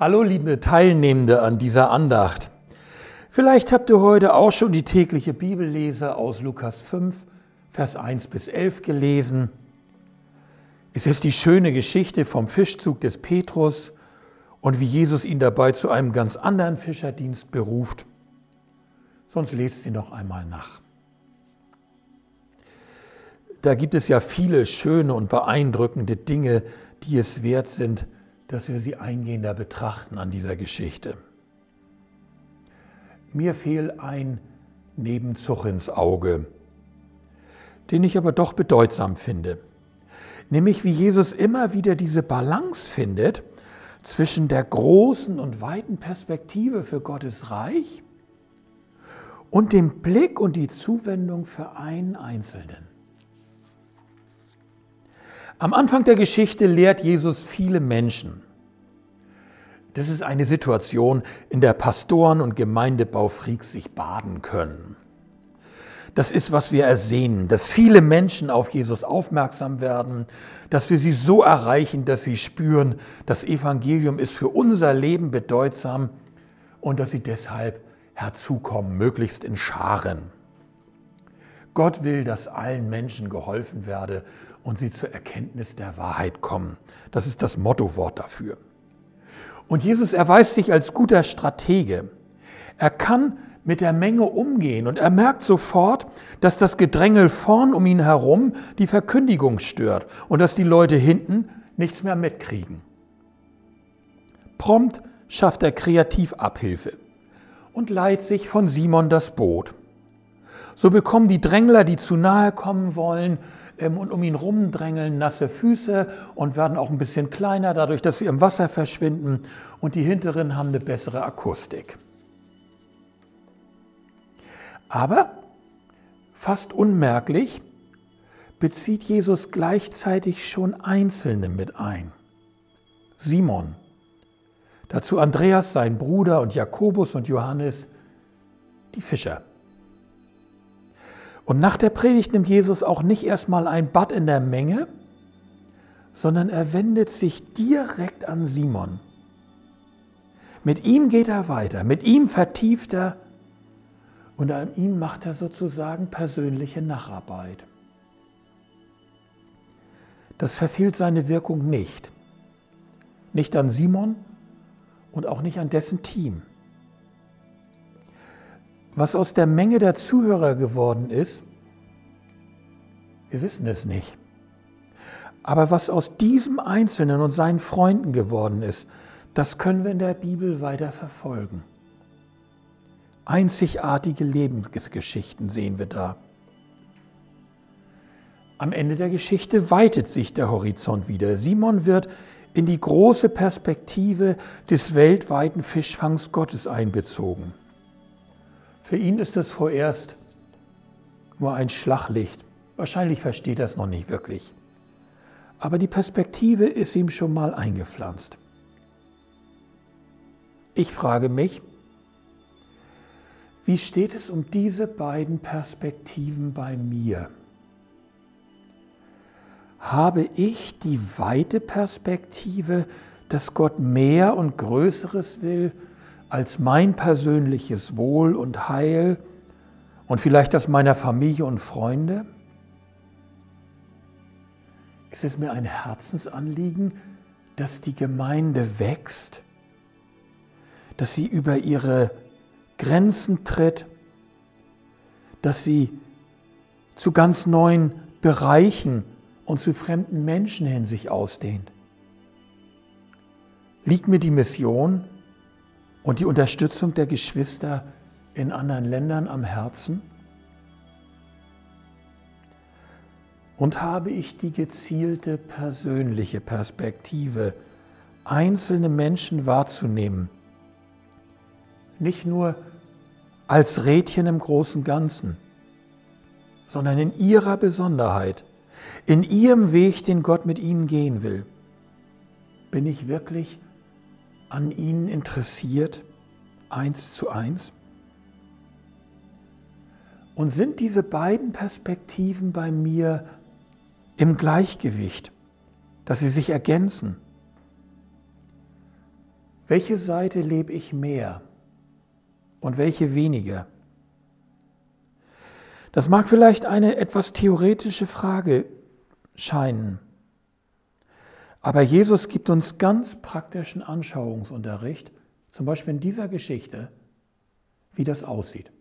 Hallo liebe Teilnehmende an dieser Andacht. Vielleicht habt ihr heute auch schon die tägliche Bibellese aus Lukas 5, Vers 1 bis 11 gelesen. Es ist die schöne Geschichte vom Fischzug des Petrus und wie Jesus ihn dabei zu einem ganz anderen Fischerdienst beruft. Sonst lest sie noch einmal nach. Da gibt es ja viele schöne und beeindruckende Dinge, die es wert sind, dass wir sie eingehender betrachten an dieser Geschichte. Mir fiel ein Nebenzug ins Auge, den ich aber doch bedeutsam finde. Nämlich wie Jesus immer wieder diese Balance findet zwischen der großen und weiten Perspektive für Gottes Reich und dem Blick und die Zuwendung für einen Einzelnen. Am Anfang der Geschichte lehrt Jesus viele Menschen. Das ist eine Situation, in der Pastoren und Gemeindebaufreaks sich baden können. Das ist, was wir ersehnen, dass viele Menschen auf Jesus aufmerksam werden, dass wir sie so erreichen, dass sie spüren, das Evangelium ist für unser Leben bedeutsam und dass sie deshalb herzukommen, möglichst in Scharen. Gott will, dass allen Menschen geholfen werde und sie zur Erkenntnis der Wahrheit kommen. Das ist das Mottowort dafür. Und Jesus erweist sich als guter Stratege. Er kann mit der Menge umgehen und er merkt sofort, dass das Gedrängel vorn um ihn herum die Verkündigung stört und dass die Leute hinten nichts mehr mitkriegen. Prompt schafft er kreativ Abhilfe und leiht sich von Simon das Boot. So bekommen die Drängler, die zu nahe kommen wollen, und um ihn rumdrängeln nasse Füße und werden auch ein bisschen kleiner, dadurch, dass sie im Wasser verschwinden. Und die hinteren haben eine bessere Akustik. Aber fast unmerklich bezieht Jesus gleichzeitig schon Einzelne mit ein. Simon, dazu Andreas, sein Bruder, und Jakobus und Johannes, die Fischer. Und nach der Predigt nimmt Jesus auch nicht erstmal ein Bad in der Menge, sondern er wendet sich direkt an Simon. Mit ihm geht er weiter, mit ihm vertieft er und an ihm macht er sozusagen persönliche Nacharbeit. Das verfehlt seine Wirkung nicht. Nicht an Simon und auch nicht an dessen Team. Was aus der Menge der Zuhörer geworden ist, wir wissen es nicht. Aber was aus diesem Einzelnen und seinen Freunden geworden ist, das können wir in der Bibel weiter verfolgen. Einzigartige Lebensgeschichten sehen wir da. Am Ende der Geschichte weitet sich der Horizont wieder. Simon wird in die große Perspektive des weltweiten Fischfangs Gottes einbezogen. Für ihn ist es vorerst nur ein Schlaglicht. Wahrscheinlich versteht er es noch nicht wirklich. Aber die Perspektive ist ihm schon mal eingepflanzt. Ich frage mich, wie steht es um diese beiden Perspektiven bei mir? Habe ich die weite Perspektive, dass Gott mehr und Größeres will als mein persönliches Wohl und Heil und vielleicht das meiner Familie und Freunde? Ist es mir ein Herzensanliegen, dass die Gemeinde wächst, dass sie über ihre Grenzen tritt, dass sie zu ganz neuen Bereichen und zu fremden Menschen hin sich ausdehnt? Liegt mir die Mission und die Unterstützung der Geschwister in anderen Ländern am Herzen? Und habe ich die gezielte persönliche Perspektive, einzelne Menschen wahrzunehmen, nicht nur als Rädchen im großen Ganzen, sondern in ihrer Besonderheit, in ihrem Weg, den Gott mit ihnen gehen will? Bin ich wirklich an ihnen interessiert, eins zu eins? Und sind diese beiden Perspektiven bei mir im Gleichgewicht, dass sie sich ergänzen? Welche Seite lebe ich mehr und welche weniger? Das mag vielleicht eine etwas theoretische Frage scheinen, aber Jesus gibt uns ganz praktischen Anschauungsunterricht, zum Beispiel in dieser Geschichte, wie das aussieht.